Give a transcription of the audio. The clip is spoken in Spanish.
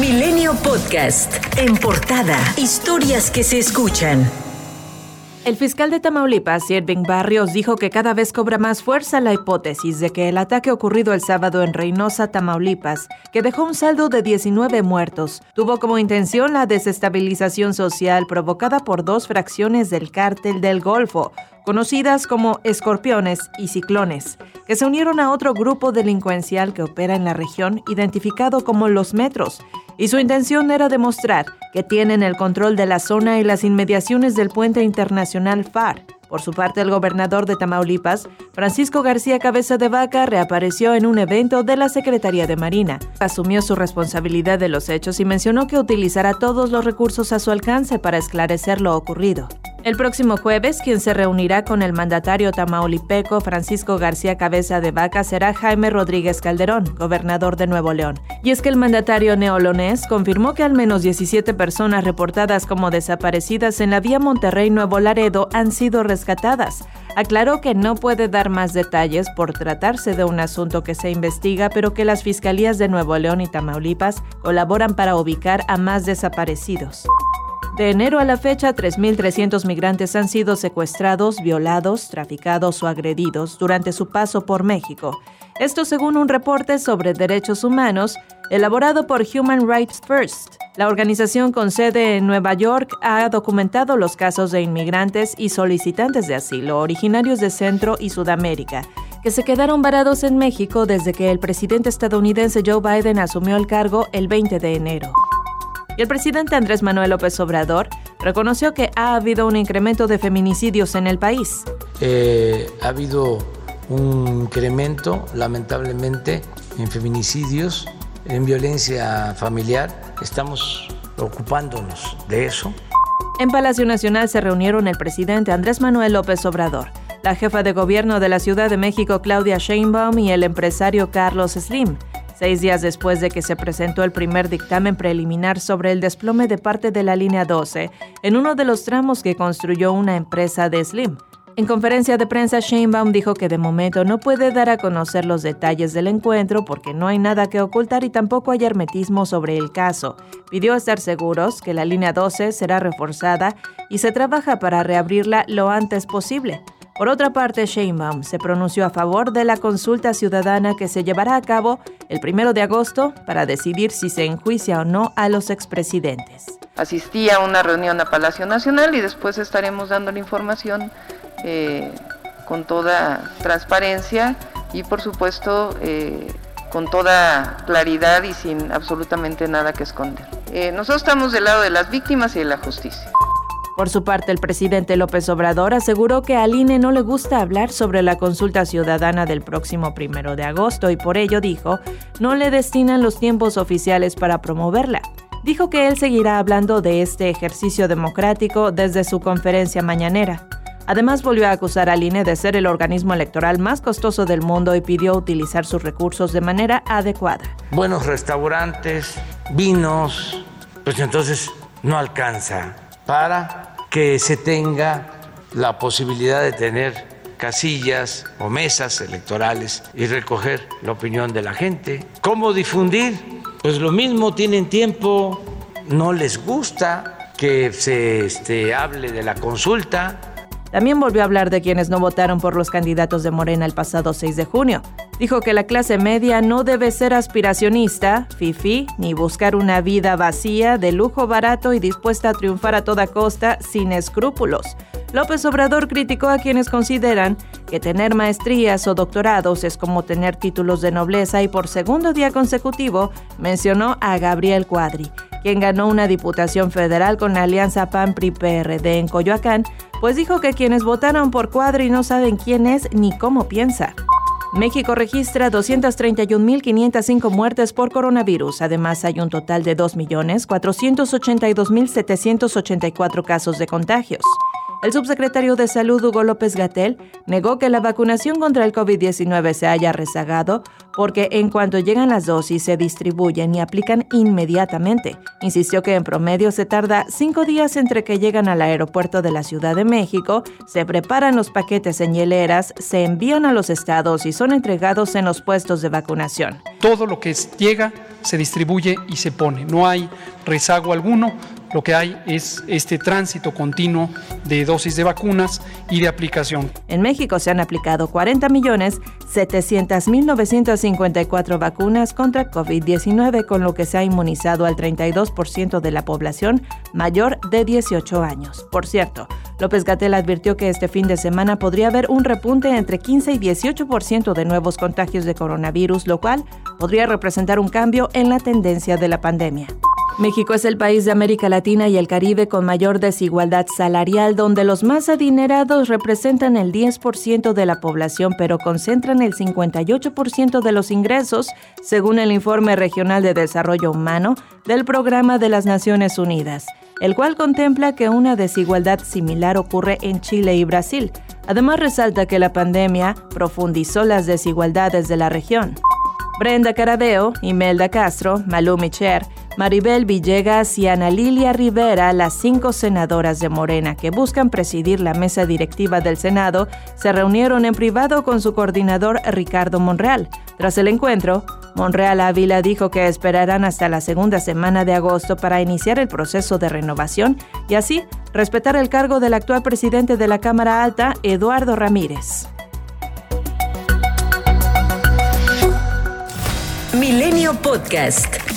Milenio Podcast. En portada. Historias que se escuchan. El fiscal de Tamaulipas, Irving Barrios, dijo que cada vez cobra más fuerza la hipótesis de que el ataque ocurrido el sábado en Reynosa, Tamaulipas, que dejó un saldo de 19 muertos, tuvo como intención la desestabilización social provocada por dos fracciones del cártel del Golfo, conocidas como escorpiones y ciclones, que se unieron a otro grupo delincuencial que opera en la región identificado como los metros, y su intención era demostrar que tienen el control de la zona y las inmediaciones del puente internacional FAR. Por su parte, el gobernador de Tamaulipas, Francisco García Cabeza de Vaca, reapareció en un evento de la Secretaría de Marina. Asumió su responsabilidad de los hechos y mencionó que utilizará todos los recursos a su alcance para esclarecer lo ocurrido. El próximo jueves, quien se reunirá con el mandatario tamaulipeco Francisco García Cabeza de Vaca será Jaime Rodríguez Calderón, gobernador de Nuevo León. Y es que el mandatario neolonés confirmó que al menos 17 personas reportadas como desaparecidas en la vía Monterrey-Nuevo Laredo han sido rescatadas. Aclaró que no puede dar más detalles por tratarse de un asunto que se investiga, pero que las fiscalías de Nuevo León y Tamaulipas colaboran para ubicar a más desaparecidos. De enero a la fecha, 3.300 migrantes han sido secuestrados, violados, traficados o agredidos durante su paso por México. Esto según un reporte sobre derechos humanos elaborado por Human Rights First. La organización con sede en Nueva York ha documentado los casos de inmigrantes y solicitantes de asilo originarios de Centro y Sudamérica que se quedaron varados en México desde que el presidente estadounidense Joe Biden asumió el cargo el 20 de enero. Y el presidente Andrés Manuel López Obrador reconoció que ha habido un incremento de feminicidios en el país. Eh, ha habido un incremento, lamentablemente, en feminicidios, en violencia familiar. Estamos ocupándonos de eso. En Palacio Nacional se reunieron el presidente Andrés Manuel López Obrador, la jefa de gobierno de la Ciudad de México Claudia Sheinbaum y el empresario Carlos Slim seis días después de que se presentó el primer dictamen preliminar sobre el desplome de parte de la línea 12 en uno de los tramos que construyó una empresa de Slim. En conferencia de prensa, Sheinbaum dijo que de momento no puede dar a conocer los detalles del encuentro porque no hay nada que ocultar y tampoco hay hermetismo sobre el caso. Pidió estar seguros que la línea 12 será reforzada y se trabaja para reabrirla lo antes posible. Por otra parte, Sheinbaum se pronunció a favor de la consulta ciudadana que se llevará a cabo el primero de agosto para decidir si se enjuicia o no a los expresidentes. Asistí a una reunión a Palacio Nacional y después estaremos dando la información eh, con toda transparencia y por supuesto eh, con toda claridad y sin absolutamente nada que esconder. Eh, nosotros estamos del lado de las víctimas y de la justicia. Por su parte, el presidente López Obrador aseguró que al INE no le gusta hablar sobre la consulta ciudadana del próximo primero de agosto y por ello dijo, no le destinan los tiempos oficiales para promoverla. Dijo que él seguirá hablando de este ejercicio democrático desde su conferencia mañanera. Además, volvió a acusar al INE de ser el organismo electoral más costoso del mundo y pidió utilizar sus recursos de manera adecuada. Buenos restaurantes, vinos, pues entonces no alcanza para que se tenga la posibilidad de tener casillas o mesas electorales y recoger la opinión de la gente. ¿Cómo difundir? Pues lo mismo, tienen tiempo, no les gusta que se este, hable de la consulta. También volvió a hablar de quienes no votaron por los candidatos de Morena el pasado 6 de junio. Dijo que la clase media no debe ser aspiracionista, fifi, ni buscar una vida vacía, de lujo barato y dispuesta a triunfar a toda costa, sin escrúpulos. López Obrador criticó a quienes consideran que tener maestrías o doctorados es como tener títulos de nobleza y por segundo día consecutivo mencionó a Gabriel Cuadri, quien ganó una diputación federal con la alianza PAN-PRI-PRD en Coyoacán, pues dijo que quienes votaron por Cuadri no saben quién es ni cómo piensa. México registra 231.505 muertes por coronavirus. Además, hay un total de 2.482.784 casos de contagios. El subsecretario de Salud, Hugo López Gatel, negó que la vacunación contra el COVID-19 se haya rezagado porque en cuanto llegan las dosis se distribuyen y aplican inmediatamente. Insistió que en promedio se tarda cinco días entre que llegan al aeropuerto de la Ciudad de México, se preparan los paquetes en hieleras, se envían a los estados y son entregados en los puestos de vacunación. Todo lo que llega se distribuye y se pone. No hay rezago alguno lo que hay es este tránsito continuo de dosis de vacunas y de aplicación. En México se han aplicado 40 millones 700.954 vacunas contra COVID-19, con lo que se ha inmunizado al 32% de la población mayor de 18 años. Por cierto, López Gatel advirtió que este fin de semana podría haber un repunte entre 15 y 18% de nuevos contagios de coronavirus, lo cual podría representar un cambio en la tendencia de la pandemia. México es el país de América Latina y el Caribe con mayor desigualdad salarial, donde los más adinerados representan el 10% de la población, pero concentran el 58% de los ingresos, según el Informe Regional de Desarrollo Humano del Programa de las Naciones Unidas, el cual contempla que una desigualdad similar ocurre en Chile y Brasil. Además, resalta que la pandemia profundizó las desigualdades de la región. Brenda Carabeo, Imelda Castro, Malú Micher, Maribel Villegas y Ana Lilia Rivera, las cinco senadoras de Morena que buscan presidir la mesa directiva del Senado, se reunieron en privado con su coordinador Ricardo Monreal. Tras el encuentro, Monreal Ávila dijo que esperarán hasta la segunda semana de agosto para iniciar el proceso de renovación y así respetar el cargo del actual presidente de la Cámara Alta, Eduardo Ramírez. Milenio Podcast.